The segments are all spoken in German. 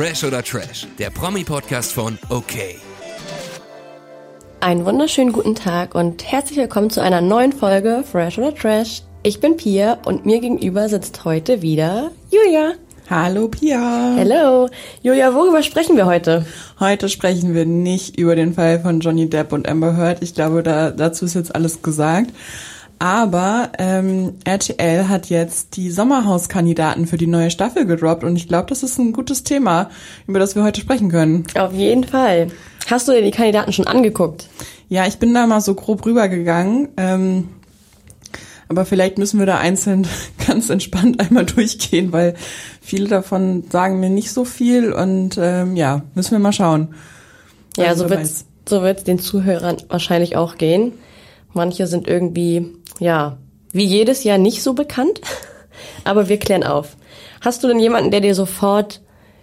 Fresh oder Trash, der Promi-Podcast von OK. Einen wunderschönen guten Tag und herzlich willkommen zu einer neuen Folge Fresh oder Trash. Ich bin Pia und mir gegenüber sitzt heute wieder Julia. Hallo Pia. Hello. Julia, worüber sprechen wir heute? Heute sprechen wir nicht über den Fall von Johnny Depp und Amber Heard. Ich glaube, da, dazu ist jetzt alles gesagt. Aber ähm, RTL hat jetzt die Sommerhauskandidaten für die neue Staffel gedroppt und ich glaube, das ist ein gutes Thema, über das wir heute sprechen können. Auf jeden Fall. Hast du dir die Kandidaten schon angeguckt? Ja, ich bin da mal so grob rübergegangen. Ähm, aber vielleicht müssen wir da einzeln ganz entspannt einmal durchgehen, weil viele davon sagen mir nicht so viel und ähm, ja, müssen wir mal schauen. Ja, also so wird's, so wird's den Zuhörern wahrscheinlich auch gehen. Manche sind irgendwie, ja, wie jedes Jahr nicht so bekannt, aber wir klären auf. Hast du denn jemanden, der dir sofort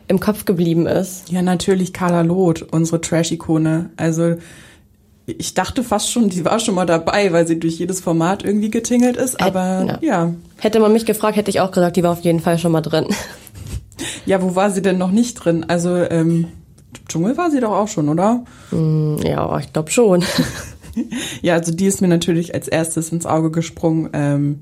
im Kopf geblieben ist? Ja, natürlich Carla Loth, unsere Trash-Ikone. Also ich dachte fast schon, die war schon mal dabei, weil sie durch jedes Format irgendwie getingelt ist, aber ja. ja. Hätte man mich gefragt, hätte ich auch gesagt, die war auf jeden Fall schon mal drin. Ja, wo war sie denn noch nicht drin? Also ähm, Dschungel war sie doch auch schon, oder? Mm, ja, ich glaube schon. ja, also die ist mir natürlich als erstes ins Auge gesprungen. Ähm,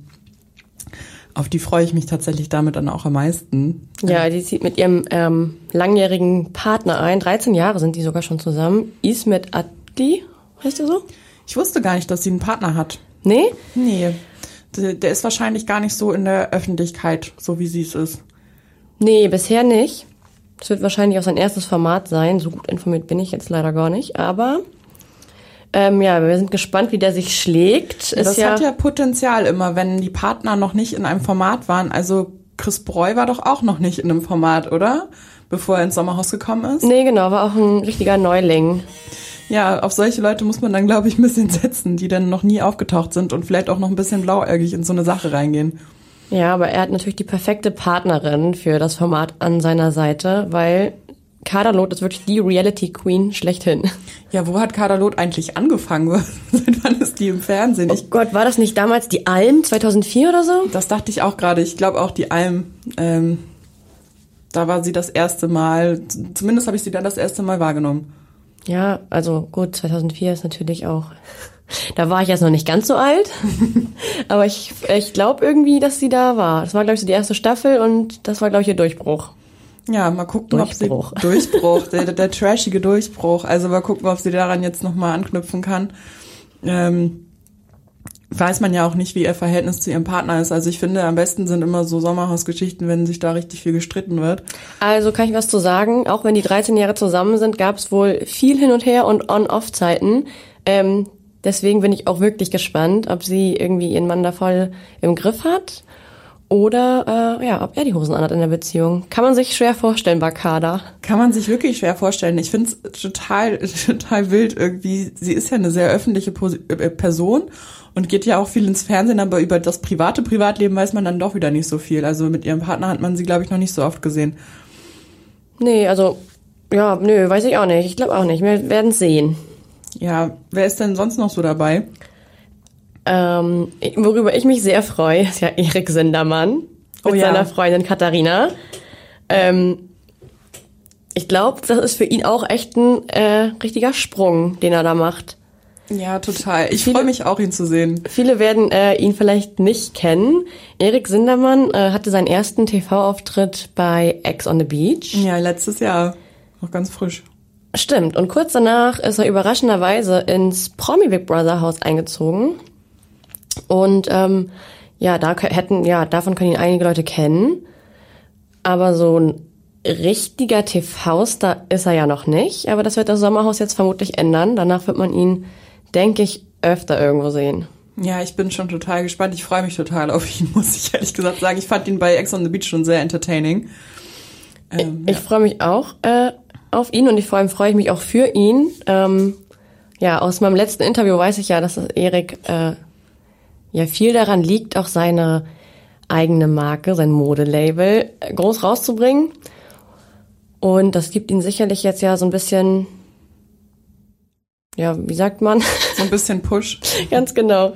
auf die freue ich mich tatsächlich damit dann auch am meisten. Ja, die zieht mit ihrem ähm, langjährigen Partner ein. 13 Jahre sind die sogar schon zusammen. Ismet Adli, heißt der so? Ich wusste gar nicht, dass sie einen Partner hat. Nee? Nee. Der, der ist wahrscheinlich gar nicht so in der Öffentlichkeit, so wie sie es ist. Nee, bisher nicht. Das wird wahrscheinlich auch sein erstes Format sein. So gut informiert bin ich jetzt leider gar nicht. Aber ähm, ja, wir sind gespannt, wie der sich schlägt. Ist das ja hat ja Potenzial immer, wenn die Partner noch nicht in einem Format waren. Also Chris Breu war doch auch noch nicht in einem Format, oder? Bevor er ins Sommerhaus gekommen ist. Nee, genau, war auch ein richtiger Neuling. Ja, auf solche Leute muss man dann, glaube ich, ein bisschen setzen, die dann noch nie aufgetaucht sind und vielleicht auch noch ein bisschen blauäugig in so eine Sache reingehen. Ja, aber er hat natürlich die perfekte Partnerin für das Format an seiner Seite, weil Kaderlot ist wirklich die Reality Queen schlechthin. Ja, wo hat Kaderlot eigentlich angefangen? Seit wann ist die im Fernsehen? Oh Gott, war das nicht damals die Alm 2004 oder so? Das dachte ich auch gerade. Ich glaube auch die Alm. Ähm, da war sie das erste Mal. Zumindest habe ich sie dann das erste Mal wahrgenommen. Ja, also gut, 2004 ist natürlich auch. Da war ich jetzt noch nicht ganz so alt, aber ich, ich glaube irgendwie, dass sie da war. Das war, glaube ich, so die erste Staffel und das war, glaube ich, ihr Durchbruch. Ja, mal gucken, Durchbruch. ob sie Durchbruch, der, der trashige Durchbruch. Also mal gucken, ob sie daran jetzt nochmal anknüpfen kann. Ähm, weiß man ja auch nicht, wie ihr Verhältnis zu ihrem Partner ist. Also ich finde, am besten sind immer so Sommerhausgeschichten, wenn sich da richtig viel gestritten wird. Also kann ich was zu sagen. Auch wenn die 13 Jahre zusammen sind, gab es wohl viel hin und her und On-Off-Zeiten. Ähm, deswegen bin ich auch wirklich gespannt, ob sie irgendwie ihren Mann da voll im Griff hat oder äh, ja, ob er die Hosen anhat in der Beziehung. Kann man sich schwer vorstellen bei Kader. Kann man sich wirklich schwer vorstellen. Ich finde es total, total wild irgendwie. Sie ist ja eine sehr öffentliche äh, Person und geht ja auch viel ins Fernsehen, aber über das private Privatleben weiß man dann doch wieder nicht so viel. Also mit ihrem Partner hat man sie, glaube ich, noch nicht so oft gesehen. Nee, also ja, nö, weiß ich auch nicht. Ich glaube auch nicht. Wir werden sehen. Ja, wer ist denn sonst noch so dabei? Ähm, worüber ich mich sehr freue, ist ja Erik Sindermann mit oh ja. seiner Freundin Katharina. Ähm, ich glaube, das ist für ihn auch echt ein äh, richtiger Sprung, den er da macht. Ja, total. Ich freue mich auch, ihn zu sehen. Viele werden äh, ihn vielleicht nicht kennen. Erik Sindermann äh, hatte seinen ersten TV-Auftritt bei Ex on the Beach. Ja, letztes Jahr. Noch ganz frisch. Stimmt. Und kurz danach ist er überraschenderweise ins Promi Big Brother Haus eingezogen. Und ähm, ja, da hätten, ja, davon können ihn einige Leute kennen. Aber so ein richtiger TV-Star ist er ja noch nicht. Aber das wird das Sommerhaus jetzt vermutlich ändern. Danach wird man ihn, denke ich, öfter irgendwo sehen. Ja, ich bin schon total gespannt. Ich freue mich total auf ihn, muss ich ehrlich gesagt sagen. Ich fand ihn bei Ex on the Beach schon sehr entertaining. Ähm, ich, ja. freue mich auch äh, auf ihn und vor allem freue ich mich auch für ihn. Ähm, ja, aus meinem letzten Interview weiß ich ja, dass Erik äh, ja viel daran liegt, auch seine eigene Marke, sein Modelabel groß rauszubringen. Und das gibt ihn sicherlich jetzt ja so ein bisschen, ja, wie sagt man? So ein bisschen Push. Ganz genau.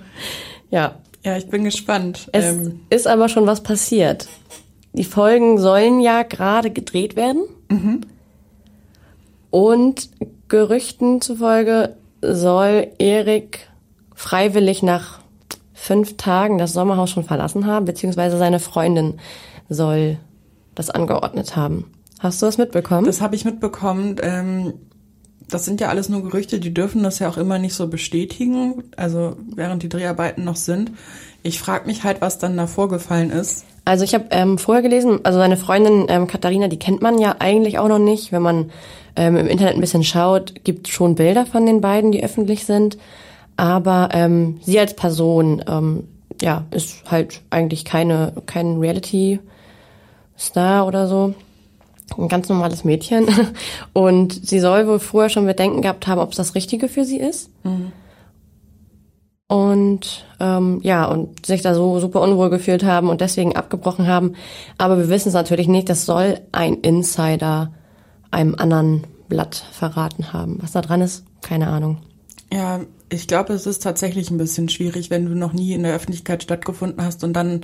Ja. Ja, ich bin gespannt. Es ähm, ist aber schon was passiert. die Folgen sollen ja gerade gedreht werden. Mhm. Und Gerüchten zufolge soll Erik freiwillig nach fünf Tagen das Sommerhaus schon verlassen haben, beziehungsweise seine Freundin soll das angeordnet haben. Hast du das mitbekommen? Das habe ich mitbekommen. Ähm, das sind ja alles nur Gerüchte, die dürfen das ja auch immer nicht so bestätigen, also während die Dreharbeiten noch sind. Ich frage mich halt, was dann da vorgefallen ist. Also ich habe ähm, vorher gelesen, also seine Freundin ähm, Katharina, die kennt man ja eigentlich auch noch nicht. Wenn man ähm, im Internet ein bisschen schaut, gibt schon Bilder von den beiden, die öffentlich sind. Aber ähm, sie als Person, ähm, ja, ist halt eigentlich keine kein Reality-Star oder so. Ein ganz normales Mädchen. Und sie soll wohl vorher schon Bedenken gehabt haben, ob es das Richtige für sie ist. Mhm und ähm, ja und sich da so super unwohl gefühlt haben und deswegen abgebrochen haben. Aber wir wissen es natürlich nicht. Das soll ein Insider einem anderen Blatt verraten haben. Was da dran ist, keine Ahnung. Ja, ich glaube, es ist tatsächlich ein bisschen schwierig, wenn du noch nie in der Öffentlichkeit stattgefunden hast und dann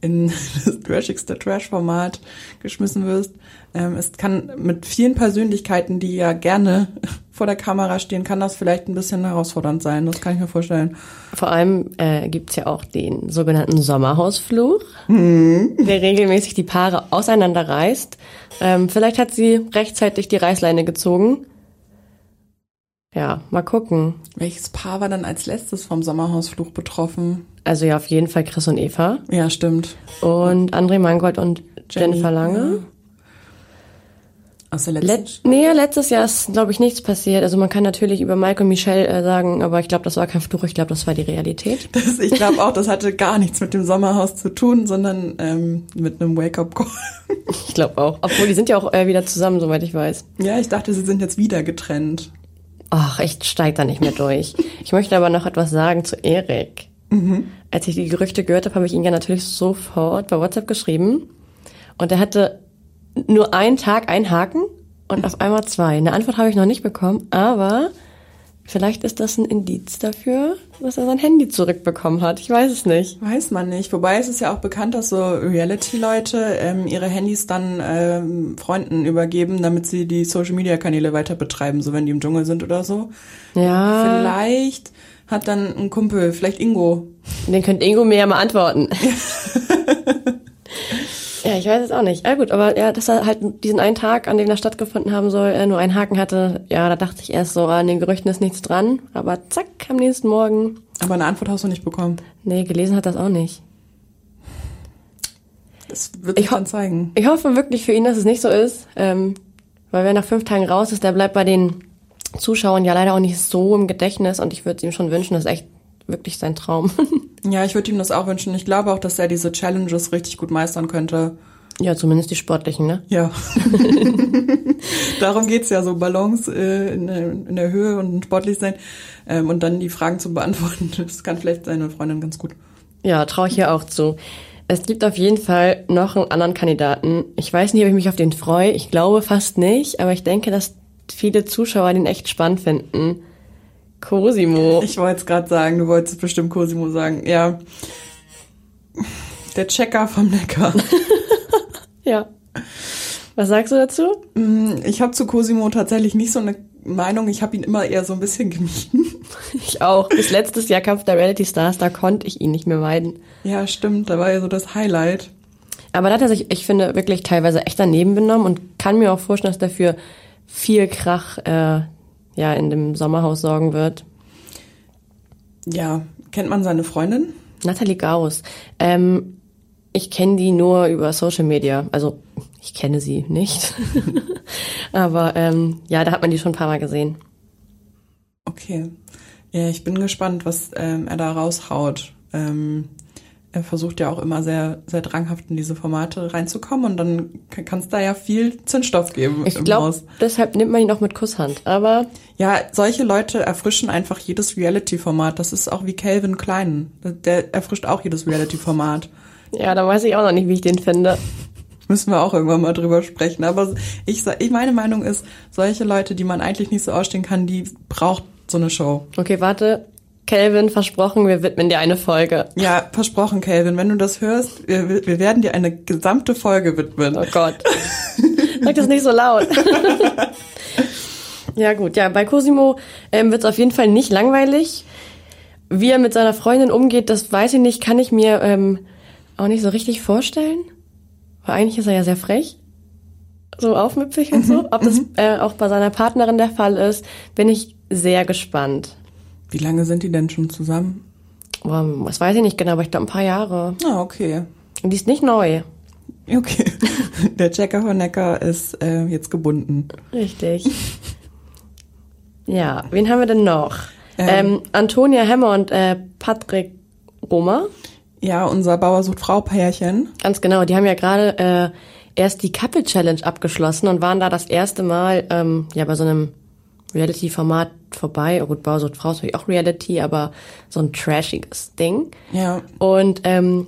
in das trashigste Trash-Format geschmissen wirst. Ähm, es kann mit vielen Persönlichkeiten, die ja gerne vor der Kamera stehen, kann das vielleicht ein bisschen herausfordernd sein. Das kann ich mir vorstellen. Vor allem äh, gibt ja auch den sogenannten Sommerhausfluch, hm. der regelmäßig die Paare auseinanderreißt. Ähm, vielleicht hat sie rechtzeitig die Reißleine gezogen. Ja, mal gucken. Welches Paar war dann als letztes vom Sommerhausfluch betroffen? Also ja, auf jeden Fall Chris und Eva. Ja, stimmt. Und André Mangold und Jenny, Jennifer Lange. Ja. Aus der letzten Let nee, letztes Jahr ist, glaube ich, nichts passiert. Also man kann natürlich über Mike und Michelle äh, sagen, aber ich glaube, das war kein Fluch, ich glaube, das war die Realität. Das, ich glaube auch, das hatte gar nichts mit dem Sommerhaus zu tun, sondern ähm, mit einem Wake-up-Call. ich glaube auch. Obwohl, die sind ja auch äh, wieder zusammen, soweit ich weiß. Ja, ich dachte, sie sind jetzt wieder getrennt. Ach, ich steig da nicht mehr durch. Ich möchte aber noch etwas sagen zu Erik. Mhm. Als ich die Gerüchte gehört habe, habe ich ihn ja natürlich sofort bei WhatsApp geschrieben. Und er hatte nur einen Tag einen Haken und auf einmal zwei. Eine Antwort habe ich noch nicht bekommen, aber vielleicht ist das ein Indiz dafür, dass er sein Handy zurückbekommen hat. Ich weiß es nicht. Weiß man nicht. Wobei es ist ja auch bekannt, dass so Reality-Leute ähm, ihre Handys dann ähm, Freunden übergeben, damit sie die Social-Media-Kanäle weiter betreiben, so wenn die im Dschungel sind oder so. Ja. Vielleicht hat dann ein Kumpel, vielleicht Ingo. Den könnte Ingo mir ja mal antworten. ja, ich weiß es auch nicht. Ja gut, aber ja, dass er halt diesen einen Tag, an dem das stattgefunden haben soll, äh, nur einen Haken hatte, ja, da dachte ich erst so, an den Gerüchten ist nichts dran. Aber zack, am nächsten Morgen. Aber eine Antwort hast du nicht bekommen. Nee, gelesen hat das auch nicht. Das wird sich dann zeigen. Ich hoffe wirklich für ihn, dass es nicht so ist. Ähm, weil wer nach fünf Tagen raus ist, der bleibt bei den Zuschauern ja leider auch nicht so im Gedächtnis und ich würde es ihm schon wünschen, das ist echt wirklich sein Traum. ja, ich würde ihm das auch wünschen. Ich glaube auch, dass er diese Challenges richtig gut meistern könnte. Ja, zumindest die sportlichen, ne? Ja. Darum geht's ja, so Balance äh, in, in, der Höhe und sportlich sein ähm, und dann die Fragen zu beantworten. Das kann vielleicht seine Freundin ganz gut. Ja, traue ich ihr auch zu. Es gibt auf jeden Fall noch einen anderen Kandidaten. Ich weiß nicht, ob ich mich auf den freue. Ich glaube fast nicht, aber ich denke, dass viele Zuschauer den echt spannend finden. Cosimo. Ich wollte es gerade sagen, du wolltest bestimmt Cosimo sagen. Ja. Der Checker vom Neckar. ja. Was sagst du dazu? Mm, ich habe zu Cosimo tatsächlich nicht so eine Meinung. Ich habe ihn immer eher so ein bisschen gemieden. Ich auch. Bis letztes Jahr Kampf der Reality Stars, da konnte ich ihn nicht mehr meiden. Ja, stimmt. Da war ja so das Highlight. Aber da hat er sich, ich finde, wirklich teilweise echt daneben benommen und kann mir auch vorstellen, dass dafür viel Krach äh, ja in dem Sommerhaus sorgen wird. Ja, kennt man seine Freundin? Nathalie Gauss. Ähm, ich kenne die nur über Social Media. Also ich kenne sie nicht. Aber ähm, ja, da hat man die schon ein paar Mal gesehen. Okay. Ja, ich bin gespannt, was ähm, er da raushaut. Ähm, er versucht ja auch immer sehr, sehr dranghaft in diese Formate reinzukommen und dann kann es da ja viel Zündstoff geben. Ich glaube, deshalb nimmt man ihn auch mit Kusshand. Aber ja, solche Leute erfrischen einfach jedes Reality-Format. Das ist auch wie Calvin Klein. Der erfrischt auch jedes Reality-Format. Ja, da weiß ich auch noch nicht, wie ich den finde. Müssen wir auch irgendwann mal drüber sprechen. Aber ich, ich meine Meinung ist, solche Leute, die man eigentlich nicht so ausstehen kann, die braucht so eine Show. Okay, warte. Kelvin, versprochen, wir widmen dir eine Folge. Ja, versprochen, Kelvin. Wenn du das hörst, wir, wir werden dir eine gesamte Folge widmen. Oh Gott. Sag das nicht so laut. ja gut, ja, bei Cosimo ähm, wird es auf jeden Fall nicht langweilig. Wie er mit seiner Freundin umgeht, das weiß ich nicht, kann ich mir ähm, auch nicht so richtig vorstellen. Weil eigentlich ist er ja sehr frech. So aufmüpfig und so. Ob das äh, auch bei seiner Partnerin der Fall ist, bin ich sehr gespannt. Wie lange sind die denn schon zusammen? Um, das weiß ich nicht genau, aber ich glaube ein paar Jahre. Ah, okay. Und die ist nicht neu. Okay. Der Checker Honecker ist äh, jetzt gebunden. Richtig. ja, wen haben wir denn noch? Ähm, ähm, Antonia Hemmer und äh, Patrick Roma. Ja, unser Bauer sucht Frau Pärchen. Ganz genau, die haben ja gerade äh, erst die Couple Challenge abgeschlossen und waren da das erste Mal ähm, ja bei so einem Reality-Format vorbei. Oh gut, Bauer sucht Frau ist natürlich auch Reality, aber so ein trashiges Ding. Ja. Und ähm,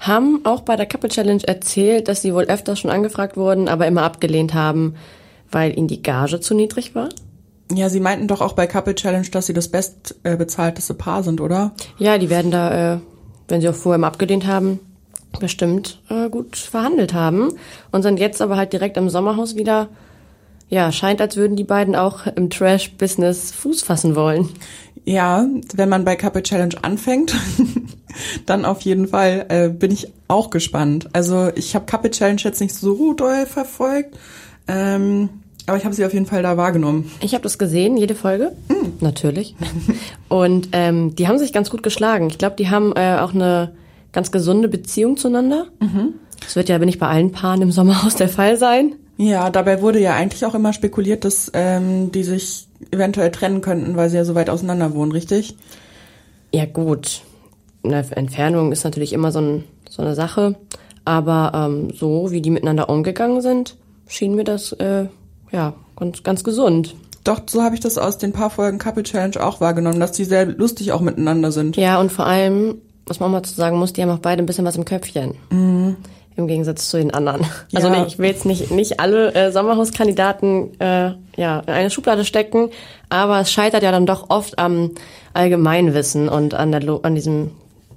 haben auch bei der Couple Challenge erzählt, dass sie wohl öfters schon angefragt wurden, aber immer abgelehnt haben, weil ihnen die Gage zu niedrig war. Ja, sie meinten doch auch bei Couple Challenge, dass sie das bestbezahlteste Paar sind, oder? Ja, die werden da, äh, wenn sie auch vorher mal abgelehnt haben, bestimmt äh, gut verhandelt haben und sind jetzt aber halt direkt im Sommerhaus wieder. Ja, scheint, als würden die beiden auch im Trash-Business Fuß fassen wollen. Ja, wenn man bei Couple Challenge anfängt, dann auf jeden Fall äh, bin ich auch gespannt. Also ich habe Couple Challenge jetzt nicht so doll verfolgt. Ähm, aber ich habe sie auf jeden Fall da wahrgenommen. Ich habe das gesehen, jede Folge. Mhm. Natürlich. Und ähm, die haben sich ganz gut geschlagen. Ich glaube, die haben äh, auch eine ganz gesunde Beziehung zueinander. Mhm. Das wird ja, bin ich bei allen Paaren im Sommerhaus der Fall sein. Ja, dabei wurde ja eigentlich auch immer spekuliert, dass ähm, die sich eventuell trennen könnten, weil sie ja so weit auseinander wohnen, richtig? Ja, gut. Eine Entfernung ist natürlich immer so, ein, so eine Sache. Aber ähm, so, wie die miteinander umgegangen sind, schien mir das äh, ja, ganz, ganz gesund. Doch, so habe ich das aus den paar Folgen Couple Challenge auch wahrgenommen, dass die sehr lustig auch miteinander sind. Ja, und vor allem, was man mal zu sagen muss, die haben auch beide ein bisschen was im Köpfchen. Mhm. Im Gegensatz zu den anderen. Also ja. ich will jetzt nicht, nicht alle äh, Sommerhauskandidaten äh, ja, in eine Schublade stecken, aber es scheitert ja dann doch oft am Allgemeinwissen und an, der, an diesem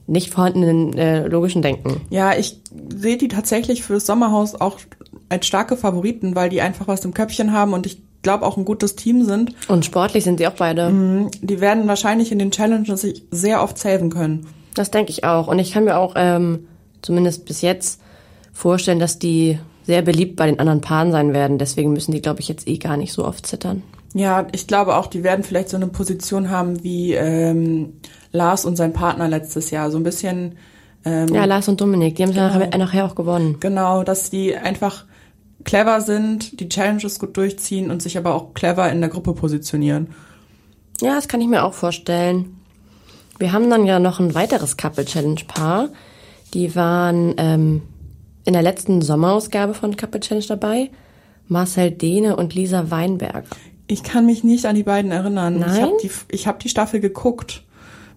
nicht vorhandenen äh, logischen Denken. Ja, ich sehe die tatsächlich fürs Sommerhaus auch als starke Favoriten, weil die einfach was im Köpfchen haben und ich glaube auch ein gutes Team sind. Und sportlich sind sie auch beide. Mhm, die werden wahrscheinlich in den Challenges sich sehr oft saven können. Das denke ich auch. Und ich kann mir auch ähm, zumindest bis jetzt vorstellen, dass die sehr beliebt bei den anderen Paaren sein werden. Deswegen müssen die, glaube ich, jetzt eh gar nicht so oft zittern. Ja, ich glaube auch, die werden vielleicht so eine Position haben wie ähm, Lars und sein Partner letztes Jahr. So ein bisschen. Ähm, ja, Lars und Dominik, die haben genau. nachher auch gewonnen. Genau, dass die einfach clever sind, die Challenges gut durchziehen und sich aber auch clever in der Gruppe positionieren. Ja, das kann ich mir auch vorstellen. Wir haben dann ja noch ein weiteres Couple-Challenge-Paar. Die waren ähm, in der letzten Sommerausgabe von Couple Challenge dabei. Marcel Dehne und Lisa Weinberger. Ich kann mich nicht an die beiden erinnern. Nein? Ich habe die, hab die Staffel geguckt.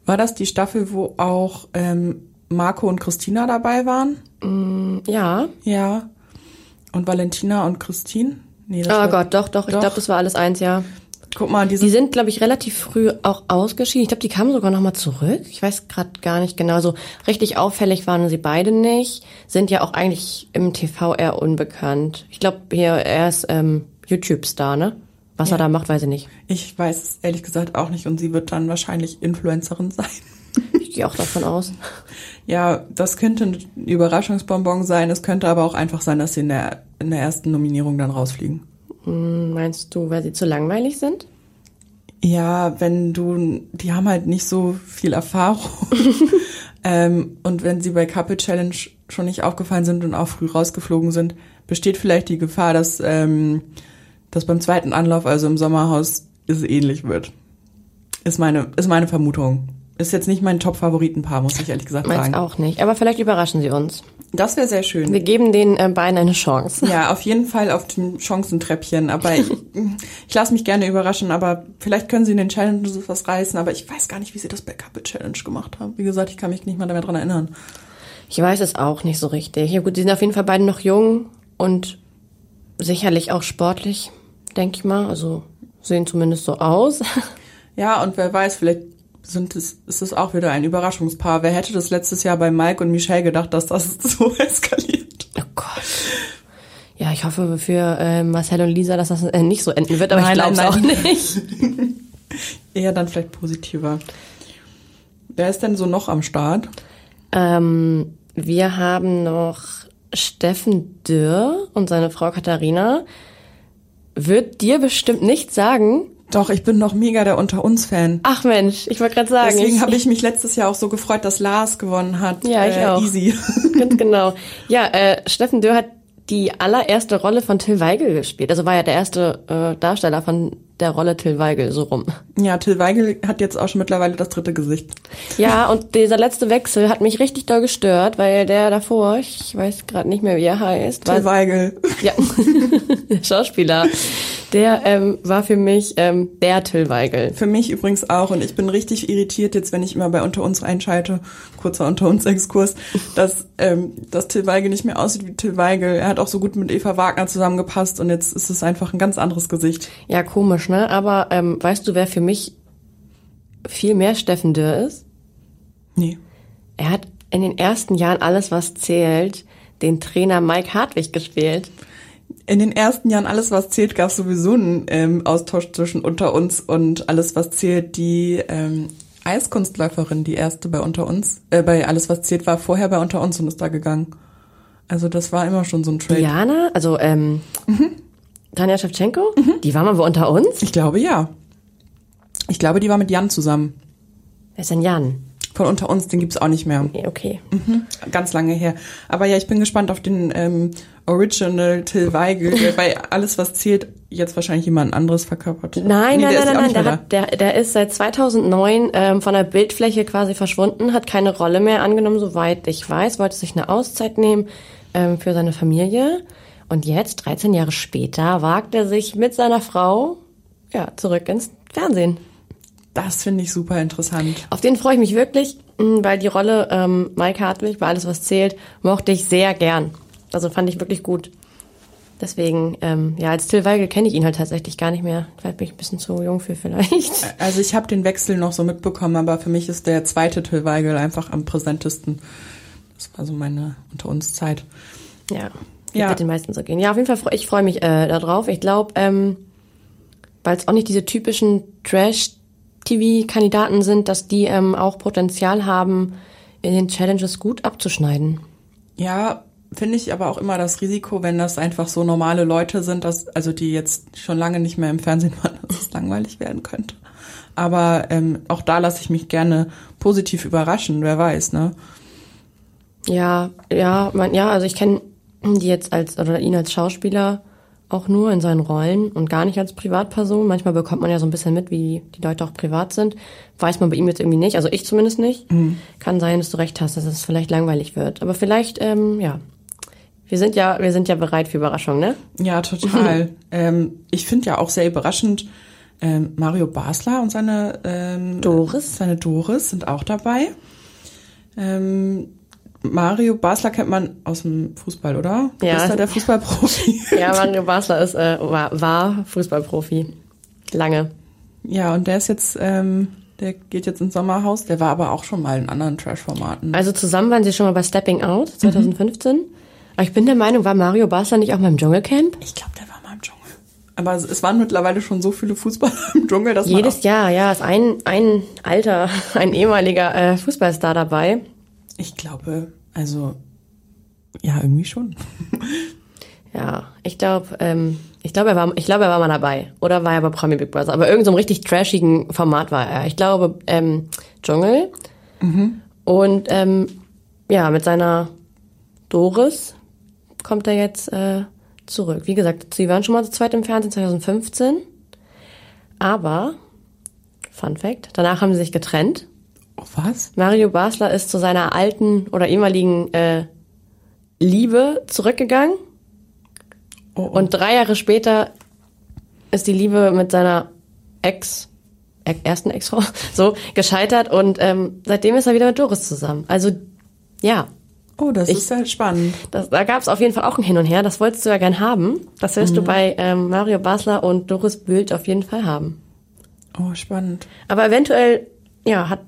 War das die Staffel, wo auch ähm, Marco und Christina dabei waren? Mm, ja. Ja. Und Valentina und Christine? Nee, das oh Gott, doch, doch. doch. Ich glaube, das war alles eins, ja. Guck mal, diese die sind, glaube ich, relativ früh auch ausgeschieden. Ich glaube, die kamen sogar noch mal zurück. Ich weiß gerade gar nicht genau. So richtig auffällig waren sie beide nicht. Sind ja auch eigentlich im TV eher unbekannt. Ich glaube, hier er ist ähm, YouTube-Star, ne? Was ja. er da macht, weiß ich nicht. Ich weiß es ehrlich gesagt auch nicht und sie wird dann wahrscheinlich Influencerin sein. Ich gehe auch davon aus. Ja, das könnte ein Überraschungsbonbon sein. Es könnte aber auch einfach sein, dass sie in der, in der ersten Nominierung dann rausfliegen. Hm, meinst du, weil sie zu langweilig sind? Ja, wenn du, die haben halt nicht so viel Erfahrung. ähm, und wenn sie bei Couple Challenge schon nicht aufgefallen sind und auch früh rausgeflogen sind, besteht vielleicht die Gefahr, dass ähm, das beim zweiten Anlauf, also im Sommerhaus, es ähnlich wird. Ist meine, ist meine Vermutung. Ist jetzt nicht mein Top-Favoritenpaar, muss ich ehrlich gesagt Meins sagen. auch nicht. Aber vielleicht überraschen sie uns. Das wäre sehr schön. Wir geben den äh, beiden eine Chance. Ja, auf jeden Fall auf dem Chancentreppchen. Aber ich, ich lasse mich gerne überraschen. Aber vielleicht können sie in den Challenges was reißen. Aber ich weiß gar nicht, wie sie das bei Couple Challenge gemacht haben. Wie gesagt, ich kann mich nicht mal mehr dran erinnern. Ich weiß es auch nicht so richtig. Ja gut, sie sind auf jeden Fall beide noch jung und sicherlich auch sportlich, denke ich mal. Also sehen zumindest so aus. Ja, und wer weiß, vielleicht sind es, ist es auch wieder ein Überraschungspaar. Wer hätte das letztes Jahr bei Mike und Michelle gedacht, dass das so eskaliert? Oh Gott. Ja, ich hoffe für äh, Marcel und Lisa, dass das äh, nicht so enden wird, aber nein, ich glaube es auch nicht. Eher dann vielleicht positiver. Wer ist denn so noch am Start? Ähm, wir haben noch Steffen Dürr und seine Frau Katharina. Wird dir bestimmt nichts sagen. Doch, ich bin noch mega der Unter uns Fan. Ach Mensch, ich wollte gerade sagen. Deswegen habe ich mich letztes Jahr auch so gefreut, dass Lars gewonnen hat. Ja, ich äh, auch. Easy. Ganz genau. Ja, äh, Steffen Dürr hat die allererste Rolle von Till Weigel gespielt. Also war ja der erste äh, Darsteller von der Rolle Till Weigel, so rum. Ja, Till Weigel hat jetzt auch schon mittlerweile das dritte Gesicht. Ja, und dieser letzte Wechsel hat mich richtig doll gestört, weil der davor, ich weiß gerade nicht mehr, wie er heißt. Till Weigel. Ja, Schauspieler. Der ähm, war für mich ähm, der Till Weigel. Für mich übrigens auch. Und ich bin richtig irritiert jetzt, wenn ich immer bei Unter uns einschalte, kurzer Unter uns Exkurs, dass, ähm, dass Till Weigel nicht mehr aussieht wie Till Weigel. Er hat auch so gut mit Eva Wagner zusammengepasst und jetzt ist es einfach ein ganz anderes Gesicht. Ja, komisch, ne? Aber ähm, weißt du, wer für mich viel mehr Steffen Dürr ist? Nee. Er hat in den ersten Jahren alles, was zählt, den Trainer Mike Hartwig gespielt in den ersten Jahren alles, was zählt, gab es sowieso einen ähm, Austausch zwischen unter uns und alles, was zählt, die ähm, Eiskunstläuferin, die erste bei unter uns, äh, bei alles, was zählt, war vorher bei unter uns und ist da gegangen. Also das war immer schon so ein Trade. Diana, also ähm, mhm. Tanja Shevchenko, mhm. die war mal wo unter uns? Ich glaube ja. Ich glaube, die war mit Jan zusammen. Wer ist denn Jan? Von unter uns, den gibt's auch nicht mehr. Okay. okay. Mhm. Ganz lange her. Aber ja, ich bin gespannt auf den ähm, Original Till Weigel, bei alles, was zählt, jetzt wahrscheinlich jemand anderes verkörpert. Nein, nee, nein, nein, nein, der, hat, der, der ist seit 2009 ähm, von der Bildfläche quasi verschwunden, hat keine Rolle mehr angenommen, soweit ich weiß, wollte sich eine Auszeit nehmen ähm, für seine Familie. Und jetzt, 13 Jahre später, wagt er sich mit seiner Frau ja, zurück ins Fernsehen. Das finde ich super interessant. Auf den freue ich mich wirklich, weil die Rolle ähm, Mike Hartwig bei Alles, was zählt, mochte ich sehr gern. Also fand ich wirklich gut. Deswegen, ähm, ja, als Till Weigel kenne ich ihn halt tatsächlich gar nicht mehr. Vielleicht bin ich ein bisschen zu jung für vielleicht. Also ich habe den Wechsel noch so mitbekommen, aber für mich ist der zweite Till Weigel einfach am präsentesten. Das war so meine unter uns Zeit. Ja, ja. wird den meisten so gehen. Ja, auf jeden Fall, ich freue mich äh, darauf. Ich glaube, ähm, weil es auch nicht diese typischen Trash-TV-Kandidaten sind, dass die ähm, auch Potenzial haben, in den Challenges gut abzuschneiden. Ja, finde ich aber auch immer das Risiko, wenn das einfach so normale Leute sind, dass, also die jetzt schon lange nicht mehr im Fernsehen waren, dass es langweilig werden könnte. Aber ähm, auch da lasse ich mich gerne positiv überraschen, wer weiß, ne? Ja, ja, man, ja, also ich kenne die jetzt als oder ihn als Schauspieler auch nur in seinen Rollen und gar nicht als Privatperson. Manchmal bekommt man ja so ein bisschen mit, wie die Leute auch privat sind. Weiß man bei ihm jetzt irgendwie nicht, also ich zumindest nicht. Mhm. Kann sein, dass du recht hast, dass es vielleicht langweilig wird. Aber vielleicht, ähm, ja, wir sind ja, wir sind ja bereit für Überraschungen, ne? Ja, total. ähm, ich finde ja auch sehr überraschend, ähm, Mario Basler und seine ähm, Doris. Seine Doris sind auch dabei. Ähm, Mario Basler kennt man aus dem Fußball, oder? Ja. Ist er der Fußballprofi? ja, Mario Basler ist, äh, war, war Fußballprofi. Lange. Ja, und der ist jetzt, ähm, der geht jetzt ins Sommerhaus. Der war aber auch schon mal in anderen Trash-Formaten. Also zusammen waren sie schon mal bei Stepping Out 2015. Mhm. Aber ich bin der Meinung, war Mario Basler nicht auch mal im Dschungelcamp? Ich glaube, der war mal im Dschungel. Aber es waren mittlerweile schon so viele Fußballer im Dschungel, dass Jedes Jahr, ja, ist ein, ein alter, ein ehemaliger äh, Fußballstar dabei. Ich glaube, also, ja, irgendwie schon. ja, ich glaube, ähm, ich glaube, er war, ich glaube, er war mal dabei. Oder war er bei Promi Big Brother? Aber irgendeinem so richtig trashigen Format war er. Ich glaube, ähm, Dschungel. Mhm. Und, ähm, ja, mit seiner Doris, kommt er jetzt äh, zurück. Wie gesagt, sie waren schon mal zu zweit im Fernsehen 2015. Aber, Fun Fact, danach haben sie sich getrennt. Was? Mario Basler ist zu seiner alten oder ehemaligen äh, Liebe zurückgegangen. Oh, oh. Und drei Jahre später ist die Liebe mit seiner Ex, e ersten Ex-Frau, so gescheitert und ähm, seitdem ist er wieder mit Doris zusammen. Also ja, Oh, das ich, ist ja spannend. Das, da gab es auf jeden Fall auch ein Hin und Her. Das wolltest du ja gern haben. Das wirst mhm. du bei ähm, Mario Basler und Doris Bült auf jeden Fall haben. Oh, spannend. Aber eventuell ja, hat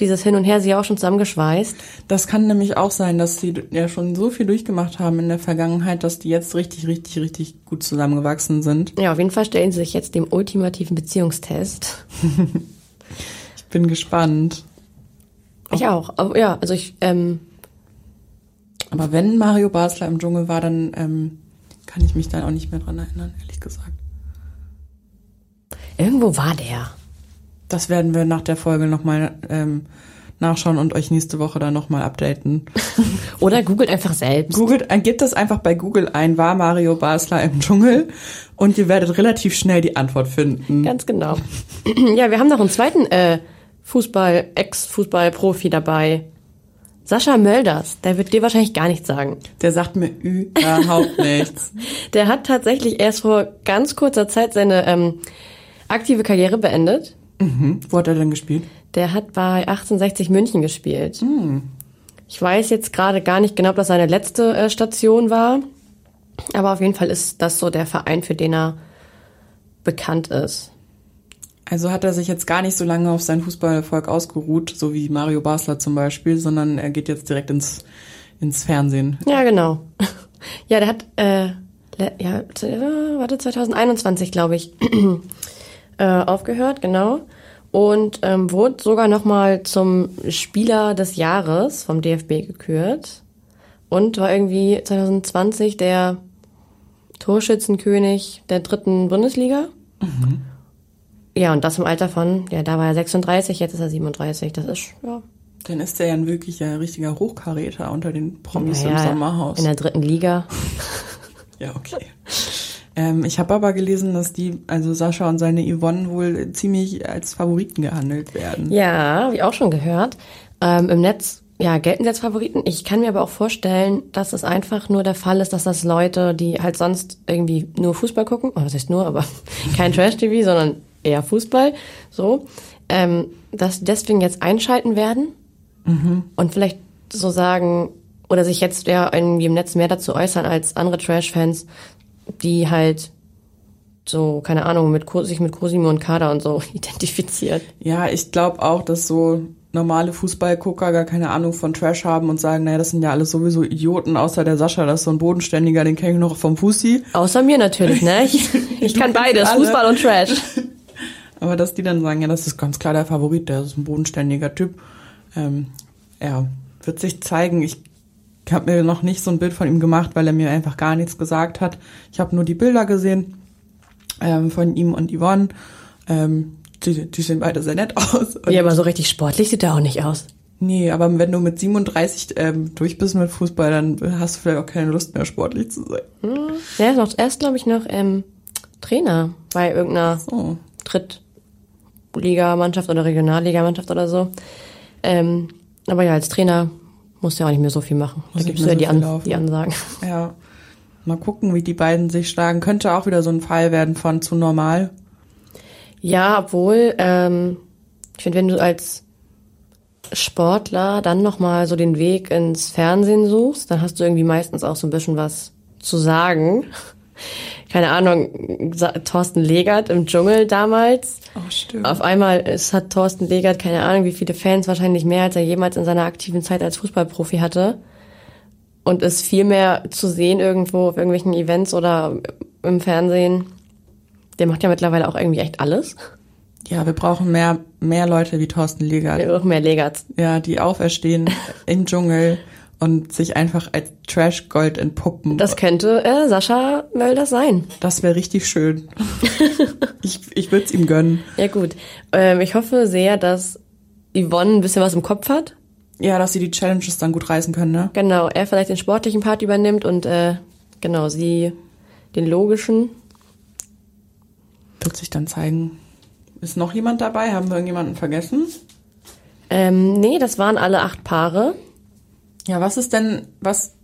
dieses Hin und Her sie auch schon zusammengeschweißt. Das kann nämlich auch sein, dass sie ja schon so viel durchgemacht haben in der Vergangenheit, dass die jetzt richtig, richtig, richtig gut zusammengewachsen sind. Ja, auf jeden Fall stellen sie sich jetzt dem ultimativen Beziehungstest. ich bin gespannt. Ich auch. Aber, ja, also ich. Ähm, aber wenn Mario Basler im Dschungel war, dann ähm, kann ich mich dann auch nicht mehr dran erinnern, ehrlich gesagt. Irgendwo war der. Das werden wir nach der Folge nochmal ähm, nachschauen und euch nächste Woche dann nochmal updaten. Oder googelt einfach selbst. Googelt, äh, gebt das einfach bei Google ein, war Mario Basler im Dschungel und ihr werdet relativ schnell die Antwort finden. Ganz genau. ja, wir haben noch einen zweiten äh, Fußball, Ex-Fußball-Profi dabei. Sascha Mölders, der wird dir wahrscheinlich gar nichts sagen. Der sagt mir überhaupt nichts. Der hat tatsächlich erst vor ganz kurzer Zeit seine ähm, aktive Karriere beendet. Mhm. Wo hat er denn gespielt? Der hat bei 1860 München gespielt. Mhm. Ich weiß jetzt gerade gar nicht genau, ob das seine letzte äh, Station war. Aber auf jeden Fall ist das so der Verein, für den er bekannt ist. Also hat er sich jetzt gar nicht so lange auf seinen Fußballerfolg ausgeruht, so wie Mario Basler zum Beispiel, sondern er geht jetzt direkt ins, ins Fernsehen. Ja, genau. Ja, der hat, äh, ja, warte, 2021, glaube ich, äh, aufgehört, genau. Und ähm, wurde sogar nochmal zum Spieler des Jahres vom DFB gekürt. Und war irgendwie 2020 der Torschützenkönig der dritten Bundesliga. Mhm. Ja, und das im Alter von, ja, da war er 36, jetzt ist er 37. Das ist, ja. Dann ist er ja ein wirklicher richtiger Hochkaräter unter den Promis naja, im Sommerhaus. In der dritten Liga. ja, okay. Ähm, ich habe aber gelesen, dass die, also Sascha und seine Yvonne wohl ziemlich als Favoriten gehandelt werden. Ja, habe ich auch schon gehört. Ähm, Im Netz ja, gelten sie als Favoriten. Ich kann mir aber auch vorstellen, dass es einfach nur der Fall ist, dass das Leute, die halt sonst irgendwie nur Fußball gucken, oh, was heißt nur, aber kein Trash-TV, sondern eher Fußball, so, ähm, dass deswegen jetzt einschalten werden mhm. und vielleicht so sagen, oder sich jetzt ja irgendwie im Netz mehr dazu äußern als andere Trash-Fans, die halt so, keine Ahnung, mit sich mit Cosimo und Kader und so identifiziert. Ja, ich glaube auch, dass so normale Fußballgucker gar keine Ahnung von Trash haben und sagen, naja, das sind ja alles sowieso Idioten, außer der Sascha, das ist so ein Bodenständiger, den kenne ich noch vom Fussi. Außer mir natürlich, ne? Ich, ich kann beides, alle. Fußball und Trash. Aber dass die dann sagen, ja, das ist ganz klar der Favorit, der ist ein bodenständiger Typ. Ähm, ja, wird sich zeigen. Ich habe mir noch nicht so ein Bild von ihm gemacht, weil er mir einfach gar nichts gesagt hat. Ich habe nur die Bilder gesehen ähm, von ihm und Yvonne. Ähm, die, die sehen beide sehr nett aus. ja, aber so richtig sportlich sieht er auch nicht aus. Nee, aber wenn du mit 37 ähm, durch bist mit Fußball, dann hast du vielleicht auch keine Lust mehr, sportlich zu sein. Hm. Er ist, noch, er ist glaube ich, noch ähm, Trainer bei irgendeiner so. Drittligamannschaft oder Regionalligamannschaft oder so. Ähm, aber ja, als Trainer musst du ja auch nicht mehr so viel machen. Muss da gibst du ja die, An die Ansagen. Ja. Mal gucken, wie die beiden sich schlagen. Könnte auch wieder so ein Fall werden von zu normal. Ja, obwohl, ähm, ich finde, wenn du als Sportler dann nochmal so den Weg ins Fernsehen suchst, dann hast du irgendwie meistens auch so ein bisschen was zu sagen. Keine Ahnung, Thorsten Legert im Dschungel damals. Oh, stimmt. Auf einmal ist, hat Thorsten Legert keine Ahnung, wie viele Fans, wahrscheinlich mehr, als er jemals in seiner aktiven Zeit als Fußballprofi hatte. Und ist viel mehr zu sehen irgendwo auf irgendwelchen Events oder im Fernsehen. Der macht ja mittlerweile auch irgendwie echt alles. Ja, wir brauchen mehr, mehr Leute wie Thorsten Legert. Wir brauchen mehr Legerts. Ja, die auferstehen im Dschungel und sich einfach als Trash-Gold entpuppen. Das könnte äh, Sascha Mölders sein. Das wäre richtig schön. ich ich würde es ihm gönnen. Ja gut. Ähm, ich hoffe sehr, dass Yvonne ein bisschen was im Kopf hat. Ja, dass sie die Challenges dann gut reißen können, ne? Genau, er vielleicht den sportlichen Part übernimmt und äh, genau, sie den logischen. Wird sich dann zeigen. Ist noch jemand dabei? Haben wir irgendjemanden vergessen? Ähm, nee, das waren alle acht Paare. Ja, was ist denn, was,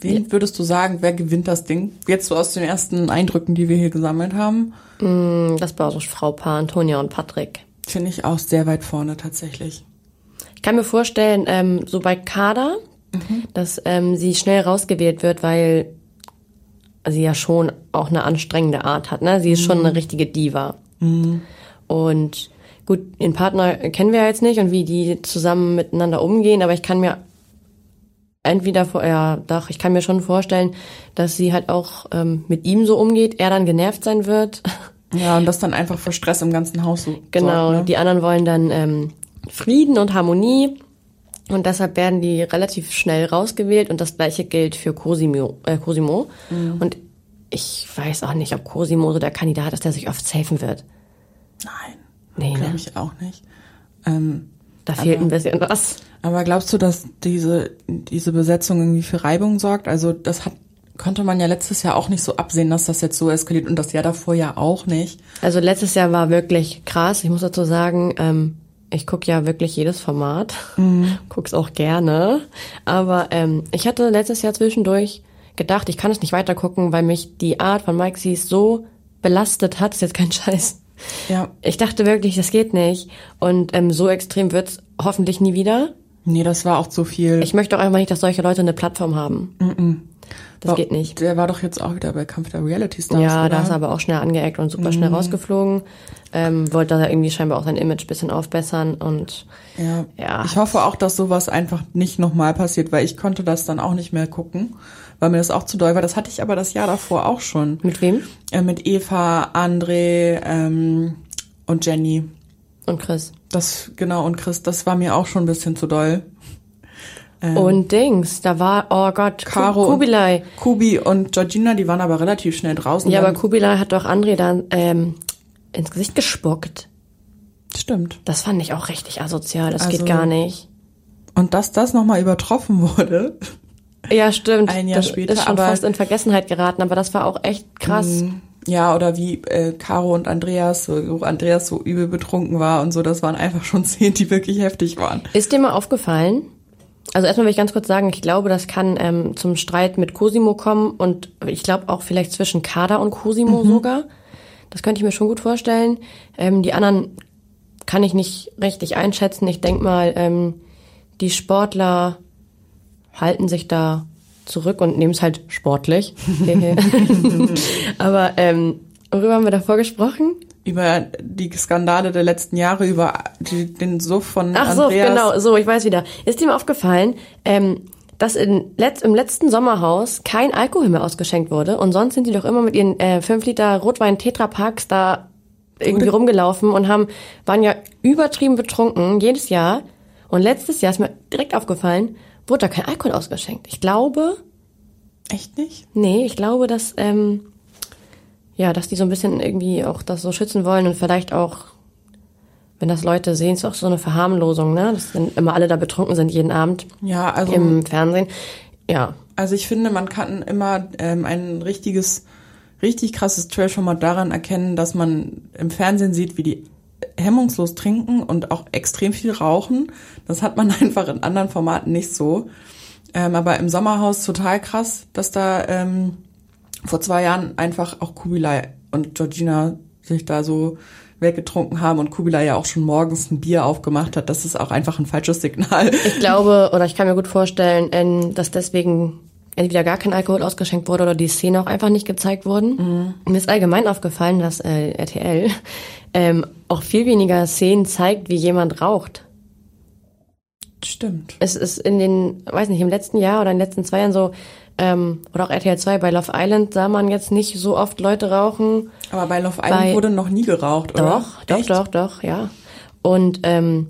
wen würdest du sagen, wer gewinnt das Ding? Jetzt so aus den ersten Eindrücken, die wir hier gesammelt haben. Mm, das Frau-Paar, Antonia und Patrick. Finde ich auch sehr weit vorne tatsächlich. Ich kann mir vorstellen, ähm, so bei Kader, mhm. dass ähm, sie schnell rausgewählt wird, weil sie ja schon auch eine anstrengende Art hat. Ne? Sie ist mhm. schon eine richtige Diva. Mhm. Und gut, den Partner kennen wir ja jetzt nicht und wie die zusammen miteinander umgehen, aber ich kann mir entweder vor, ja, doch, ich kann mir schon vorstellen, dass sie halt auch ähm, mit ihm so umgeht, er dann genervt sein wird. Ja, und das dann einfach für Stress im ganzen Haus so. Genau, sorgt, ne? die anderen wollen dann ähm, Frieden und Harmonie und deshalb werden die relativ schnell rausgewählt und das gleiche gilt für Cosimo. Äh, Cosimo. Mhm. Und ich weiß auch nicht, ob Cosimo so der Kandidat ist, der sich oft safen wird. Nein, Nee, glaube ne? ich auch nicht. Ähm, Da fehlt ein bisschen was. aber glaubst du, dass diese, diese Besetzung irgendwie für Reibung sorgt? Also das hat, konnte man ja letztes Jahr auch nicht so absehen, dass das jetzt so eskaliert und das Jahr davor ja auch nicht. Also letztes Jahr war wirklich krass. Ich muss dazu sagen, ähm, ich gucke ja wirklich jedes Format, guck's auch gerne. Aber ähm, ich hatte letztes Jahr zwischendurch gedacht, ich kann es nicht weiter gucken, weil mich die Art von Mike Sees so belastet hat. ist jetzt kein Scheiß. Ja. Ich dachte wirklich, das geht nicht. Und ähm, so extrem wird's hoffentlich nie wieder. Nee, das war auch zu viel. Ich möchte auch einfach nicht, dass solche Leute eine Plattform haben. Das War- geht nicht. Der war doch jetzt auch wieder bei Kampf der Reality Stars. Ja, oder? da ist er aber auch schnell angeeckt und super schnell rausgeflogen. Ähm, wollte da irgendwie scheinbar auch sein Image bisschen aufbessern und Ja. Ja. Ich hoffe auch, dass sowas einfach nicht nochmal passiert, weil ich konnte das dann auch nicht mehr gucken, weil mir das auch zu doll war. Das hatte ich aber das Jahr davor auch schon. mit wem? Äh, mit Eva, André ähm, und Jenny. Und Chris. Das, genau, und Chris, das war mir auch schon ein bisschen zu doll. Und Dings, da war, oh Gott, Ähm. Caro Caro und- Kubilai. Kubi und Georgina, die waren aber relativ schnell draußen. Ja, aber Kubilai hat doch André dann ähm, ins Gesicht gespuckt. Stimmt. Das fand ich auch richtig asozial, das Also- geht gar nicht. Und dass das nochmal übertroffen wurde. Ja, stimmt. Ein Jahr das später, ist schon aber- fast in Vergessenheit geraten, aber das war auch echt krass. Ja, oder wie äh, Caro und Andreas, so, wo Andreas so übel betrunken war und so, das waren einfach schon Szenen, die wirklich heftig waren. Ist dir mal aufgefallen? Also erstmal will ich ganz kurz sagen, ich glaube, das kann ähm, zum Streit mit Cosimo kommen und ich glaube auch vielleicht zwischen Kader und Cosimo sogar. Das könnte ich mir schon gut vorstellen. Ähm, die anderen kann ich nicht richtig einschätzen. Ich denk mal, ähm, die Sportler halten sich da zurück und nehmen es halt sportlich. Aber ähm, worüber haben wir davor gesprochen? Über die Skandale der letzten Jahre, über die, den Suff von Ach so, Andreas. genau, so, ich weiß wieder. Ist dir mal aufgefallen, ähm, dass in letzt, im letzten Sommerhaus kein Alkohol mehr ausgeschenkt wurde und sonst sind die doch immer mit ihren äh, 5 Liter Rotwein Tetrapacks da irgendwie rumgelaufen und haben, waren ja übertrieben betrunken, jedes Jahr. Und letztes Jahr ist mir direkt aufgefallen, wurde da kein Alkohol ausgeschenkt. Ich glaube, Echt nicht? nee, ich glaube, dass, ähm, ja, dass die so ein bisschen irgendwie auch das so schützen wollen und vielleicht auch, wenn das Leute sehen, ist auch so eine Verharmlosung, ne? Dass dann immer alle da betrunken sind jeden Abend Ja, also, im Fernsehen. Ja, also ich finde, man kann immer ähm, ein richtiges, richtig krasses Trash-Format daran erkennen, dass man im Fernsehen sieht, wie die hemmungslos trinken und auch extrem viel rauchen. Das hat man einfach in anderen Formaten nicht so. Ähm, aber im Sommerhaus total krass, dass da ähm, vor zwei Jahren einfach auch Kubilai und Georgina sich da so weggetrunken haben und Kubilai ja auch schon morgens ein Bier aufgemacht hat. Das ist auch einfach ein falsches Signal. ich glaube, oder ich kann mir gut vorstellen, ähm, dass deswegen entweder gar kein Alkohol ausgeschenkt wurde oder die Szene auch einfach nicht gezeigt wurden. Mir ist allgemein aufgefallen, dass äh, RTL ähm, auch viel weniger Szenen zeigt, wie jemand raucht. Stimmt. es ist in den, weiß nicht, im letzten Jahr oder in den letzten zwei Jahren so, ähm, oder auch RTL 2 bei Love Island sah man jetzt nicht so oft Leute rauchen. Aber bei Love Island Bei- wurde noch nie geraucht, oder? Doch, doch, Echt? doch, doch, ja. Und ähm,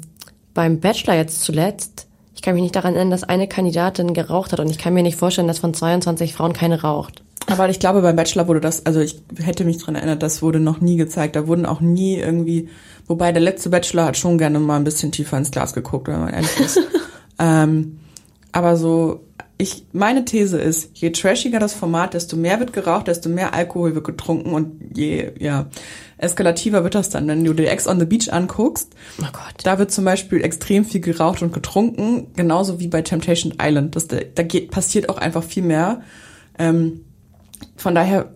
beim Bachelor jetzt zuletzt, ich kann mich nicht daran erinnern, dass eine Kandidatin geraucht hat und ich kann mir nicht vorstellen, dass von 22 Frauen keine raucht. Aber ich glaube, beim Bachelor wurde das, also ich hätte mich dran erinnert, das wurde noch nie gezeigt. Da wurden auch nie irgendwie, wobei der letzte Bachelor hat schon gerne mal ein bisschen tiefer ins Glas geguckt, wenn man ehrlich ist. ähm, aber so, ich, meine These ist, je trashiger das Format, desto mehr wird geraucht, desto mehr Alkohol wird getrunken und je, ja, eskalativer wird das dann. Wenn du dir Ex on the Beach anguckst, Oh Gott. da wird zum Beispiel extrem viel geraucht und getrunken, genauso wie bei Temptation Island. Das, da geht, passiert auch einfach viel mehr. Ähm, von daher,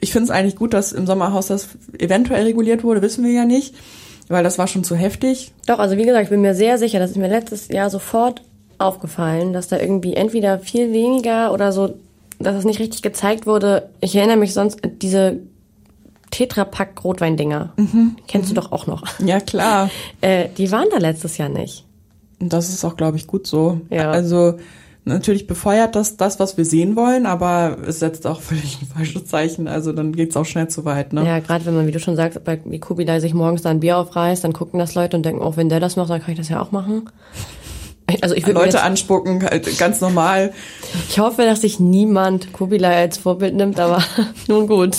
ich finde es eigentlich gut, dass im Sommerhaus das eventuell reguliert wurde, wissen wir ja nicht, weil das war schon zu heftig. Doch, also wie gesagt, ich bin mir sehr sicher, das ist mir letztes Jahr sofort aufgefallen, dass da irgendwie entweder viel weniger oder so, dass es nicht richtig gezeigt wurde. Ich erinnere mich sonst, diese Tetrapack Rotweindinger. Mhm. Kennst mhm. du doch auch noch. Ja, klar. Äh, die waren da letztes Jahr nicht. Und das ist auch, glaube ich, gut so. Ja. Also natürlich befeuert das das, was wir sehen wollen, aber es setzt auch völlig ein falsches Zeichen. Also dann geht's auch schnell zu weit. Ne? Ja, gerade wenn man, wie du schon sagst, bei wie Kubilai sich morgens da ein Bier aufreißt, dann gucken das Leute und denken, auch oh, wenn der das macht, dann kann ich das ja auch machen. Also ich würde Leute anspucken, halt ganz normal. Ich hoffe, dass sich niemand Kubilai als Vorbild nimmt, aber nun gut.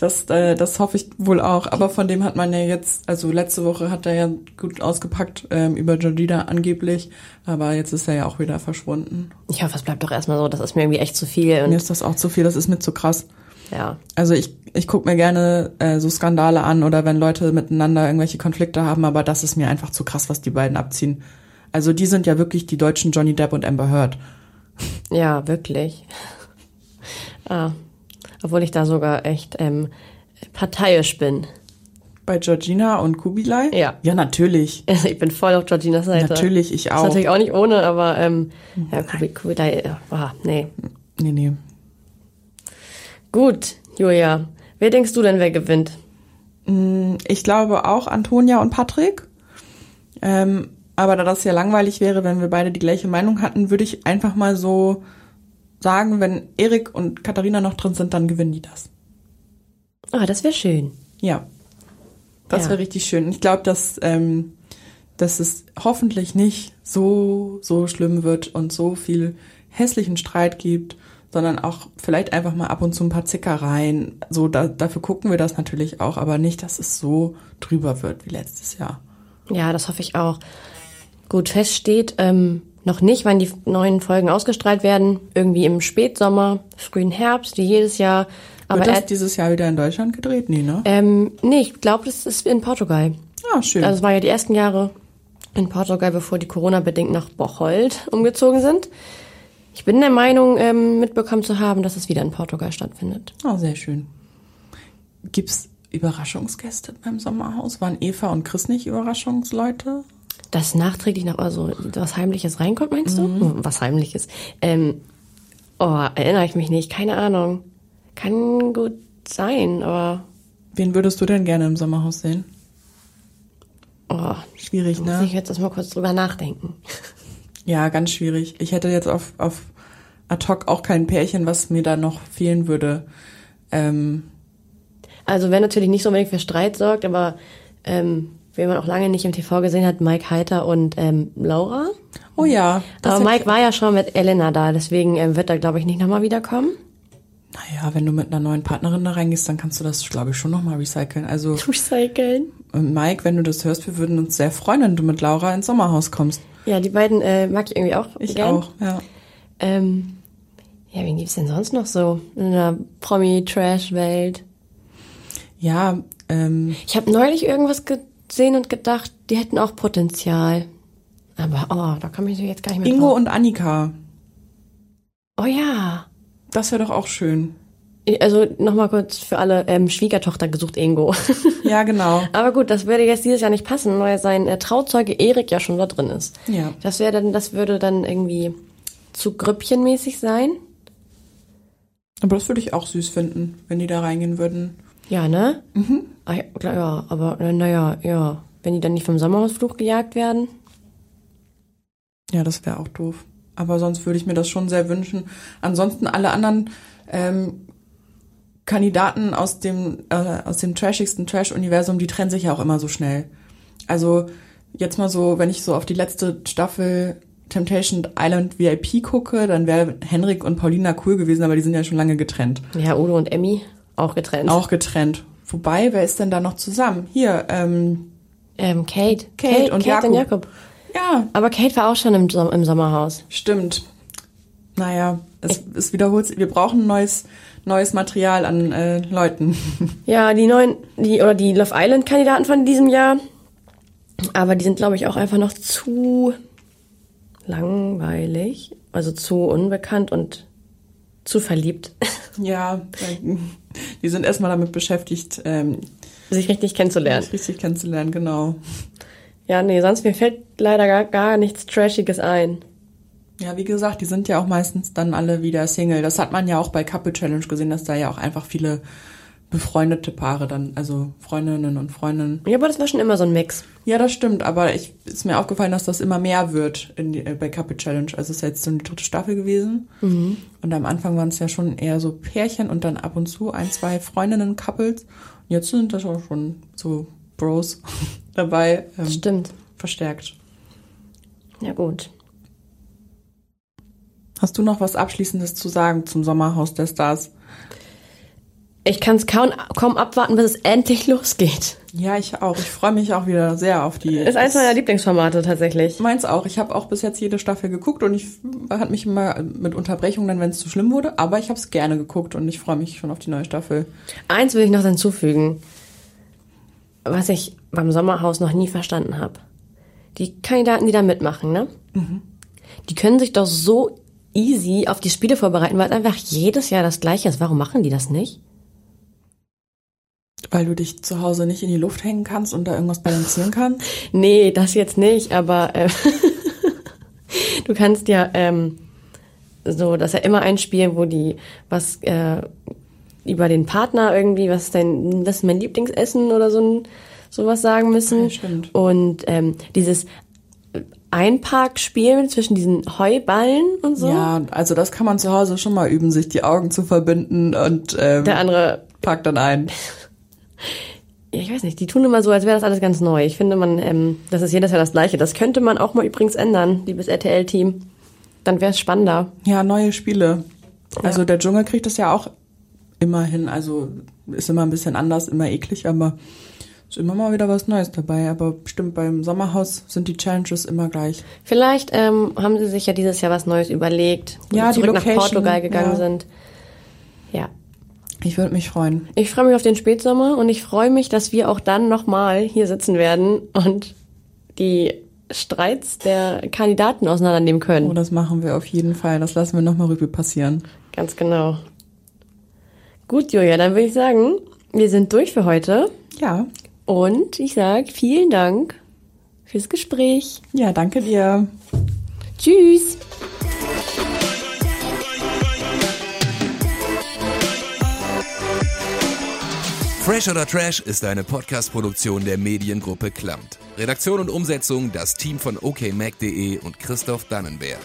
Das, äh, das hoffe ich wohl auch. Aber von dem hat man ja jetzt, also letzte Woche hat er ja gut ausgepackt ähm, über Jordina angeblich, aber jetzt ist er ja auch wieder verschwunden. Ich hoffe, es bleibt doch erstmal so. Das ist mir irgendwie echt zu viel. Und mir ist das auch zu viel. Das ist mir zu krass. Ja. Also ich, ich gucke mir gerne äh, so Skandale an oder wenn Leute miteinander irgendwelche Konflikte haben, aber das ist mir einfach zu krass, was die beiden abziehen. Also die sind ja wirklich die deutschen Johnny Depp und Amber Heard. Ja, wirklich. ah, obwohl ich da sogar echt ähm, parteiisch bin. Bei Georgina und Kubilai? Ja. Ja, natürlich. Ich bin voll auf Georginas Seite. Natürlich, ich auch. Das ist natürlich auch nicht ohne, aber ähm, ja, Kubilai, oh, nee. Nee, nee. Gut, Julia. Wer denkst du denn, wer gewinnt? Mm, ich glaube auch Antonia und Patrick. Ähm, aber da das ja langweilig wäre, wenn wir beide die gleiche Meinung hatten, würde ich einfach mal so sagen, wenn Erik und Katharina noch drin sind, dann gewinnen die das. Ah, oh, das wäre schön. Ja. Das ja. wäre richtig schön. Ich glaube, dass, ähm, dass es hoffentlich nicht so, so schlimm wird und so viel hässlichen Streit gibt, sondern auch vielleicht einfach mal ab und zu ein paar Zickereien. So, da, dafür gucken wir das natürlich auch, aber nicht, dass es so drüber wird wie letztes Jahr. Ja, das hoffe ich auch. Gut, fest steht, ähm, noch nicht, wann die neuen Folgen ausgestrahlt werden. Irgendwie im Spätsommer, frühen Herbst, wie jedes Jahr. Aber Wird das dieses Jahr wieder in Deutschland gedreht? Nee, ne? Ähm, nee, ich glaube, das ist in Portugal. Ah, schön. Also es war ja die ersten Jahre in Portugal, bevor die Corona-bedingt nach Bocholt umgezogen sind. Ich bin der Meinung, ähm, mitbekommen zu haben, dass es wieder in Portugal stattfindet. Ah, oh, sehr schön. Gibt's Überraschungsgäste beim Sommerhaus? Waren Eva und Chris nicht Überraschungsleute? Dass nachträglich noch also was Heimliches reinkommt, meinst du? Mhm. Hm, was Heimliches. Ähm, oh, erinnere ich mich nicht, keine Ahnung. Kann gut sein, aber. Wen würdest du denn gerne im Sommerhaus sehen? Oh, schwierig, ne? Muss ich jetzt erstmal kurz drüber nachdenken. Ja, ganz schwierig. Ich hätte jetzt auf, auf ad hoc auch kein Pärchen, was mir da noch fehlen würde. Ähm, also wer natürlich nicht so unbedingt für Streit sorgt, aber ähm, wen man auch lange nicht im TV gesehen hat, Mike Heiter und ähm, Laura. Oh ja. Aber Mike war ja schon mit Elena da, deswegen ähm, wird er, glaube ich, nicht nochmal wiederkommen. Naja, wenn du mit einer neuen Partnerin da reingehst, dann kannst du das, glaube ich, schon nochmal recyceln. Also recyceln. Und Mike, wenn du das hörst, wir würden uns sehr freuen, wenn du mit Laura ins Sommerhaus kommst. Ja, die beiden äh, mag ich irgendwie auch. Ich gern. auch, ja. Ähm, ja, wen gibt's denn sonst noch so in der Promi-Trash-Welt? Ja, ähm. Ich habe neulich irgendwas ge gesehen und gedacht, die hätten auch Potenzial. Aber, oh, da kann ich jetzt gar nicht mehr Ingo drauf. und Annika. Oh ja. Das wäre doch auch schön. Also nochmal kurz für alle, ähm, Schwiegertochter gesucht Ingo. Ja, genau. Aber gut, das würde jetzt dieses Jahr nicht passen, weil sein äh, Trauzeuge Erik ja schon da drin ist. Ja. Das wäre dann, das würde dann irgendwie zu grüppchenmäßig sein. Aber das würde ich auch süß finden, wenn die da reingehen würden. Ja, ne? Mhm. Ach, ja, aber naja, ja. Wenn die dann nicht vom Sommerhausflug gejagt werden? Ja, das wäre auch doof. Aber sonst würde ich mir das schon sehr wünschen. Ansonsten alle anderen ähm, Kandidaten aus dem äh, aus dem trashigsten Trash-Universum, die trennen sich ja auch immer so schnell. Also jetzt mal so, wenn ich so auf die letzte Staffel Temptation Island VIP gucke, dann wäre Henrik und Paulina cool gewesen, aber die sind ja schon lange getrennt. Ja, Udo und Emmy. Auch getrennt. Auch getrennt. Wobei, wer ist denn da noch zusammen? Hier, ähm, ähm Kate. Kate, Kate und, Kate Jakob. und Jakob. Ja. Aber Kate war auch schon im, im Sommerhaus. Stimmt. Naja, es, es wiederholt sich. Wir brauchen neues, neues Material an äh, Leuten. Ja, die neuen, die oder die Love Island Kandidaten von diesem Jahr. Aber die sind, glaube ich, auch einfach noch zu langweilig, also zu unbekannt und zu verliebt. Ja, die sind erstmal damit beschäftigt, ähm, sich richtig kennenzulernen. Sich richtig kennenzulernen, genau. Ja, nee, sonst mir fällt leider gar, gar nichts Trashiges ein. Ja, wie gesagt, die sind ja auch meistens dann alle wieder Single. Das hat man ja auch bei Couple Challenge gesehen, dass da ja auch einfach viele befreundete Paare dann, also Freundinnen und Freundinnen. Ja, aber das war schon immer so ein Mix. Ja, das stimmt, aber ich ist mir aufgefallen, dass das immer mehr wird in die, äh, bei Couple Challenge. Also es ist jetzt so eine dritte Staffel gewesen. Mhm. Und am Anfang waren es ja schon eher so Pärchen und dann ab und zu ein, zwei Freundinnen, Couples. Und jetzt sind das auch schon so Bros dabei. Ähm, Stimmt. Verstärkt. Ja, gut. Hast du noch was Abschließendes zu sagen zum Sommerhaus der Stars? Ich kann es kaum, kaum abwarten, bis es endlich losgeht. Ja, ich auch. Ich freue mich auch wieder sehr auf die. Ist eins meiner Lieblingsformate tatsächlich. Meins auch. Ich habe auch bis jetzt jede Staffel geguckt und ich hat mich immer mit Unterbrechungen dann, wenn es zu schlimm wurde, aber ich habe es gerne geguckt und ich freue mich schon auf die neue Staffel. Eins will ich noch hinzufügen, was ich beim Sommerhaus noch nie verstanden habe. Die Kandidaten, die da mitmachen, ne? Die können sich doch so easy auf die Spiele vorbereiten, weil es einfach jedes Jahr das gleiche ist. Warum machen die das nicht? Weil du dich zu Hause nicht in die Luft hängen kannst und da irgendwas balancieren kannst? Nee, das jetzt nicht, aber äh, du kannst ja ähm, so, das ist ja immer ein Spiel, wo die was äh, über den Partner irgendwie, was ist dein, das ist mein Lieblingsessen oder so ein sowas sagen müssen. Ja, stimmt. Und ähm, dieses Einparkspiel zwischen diesen Heuballen und so. Ja, also das kann man zu Hause schon mal üben, sich die Augen zu verbinden und ähm, Der andere packt dann ein. ja, ich weiß nicht, die tun immer so, als wäre das alles ganz neu. Ich finde, man, ähm, das ist jedes Jahr das Gleiche. Das könnte man auch mal übrigens ändern, liebes RTL-Team. Dann wäre es spannender. Ja, neue Spiele. Also der Dschungel kriegt das ja auch immer hin. Also ist immer ein bisschen anders, immer eklig, aber ist immer mal wieder was Neues dabei. Aber bestimmt beim Sommerhaus sind die Challenges immer gleich. Vielleicht ähm, haben sie sich ja dieses Jahr was Neues überlegt, Ja, sie die zurück nach Location, Portugal gegangen ja. sind. Ja. Ich würde mich freuen. Ich freue mich auf den Spätsommer und ich freue mich, dass wir auch dann nochmal hier sitzen werden und die Streits der Kandidaten auseinandernehmen können. Oh, das machen wir auf jeden Fall. Das lassen wir nochmal Revue passieren. Ganz genau. Gut, Julia, dann würde ich sagen, wir sind durch für heute Ja. und ich sage vielen Dank fürs Gespräch. Ja, danke dir. Tschüss. Fresh oder Trash ist eine Podcast-Produktion der Mediengruppe Klamt. Redaktion und Umsetzung das Team von okmac.de und Christoph Dannenberg.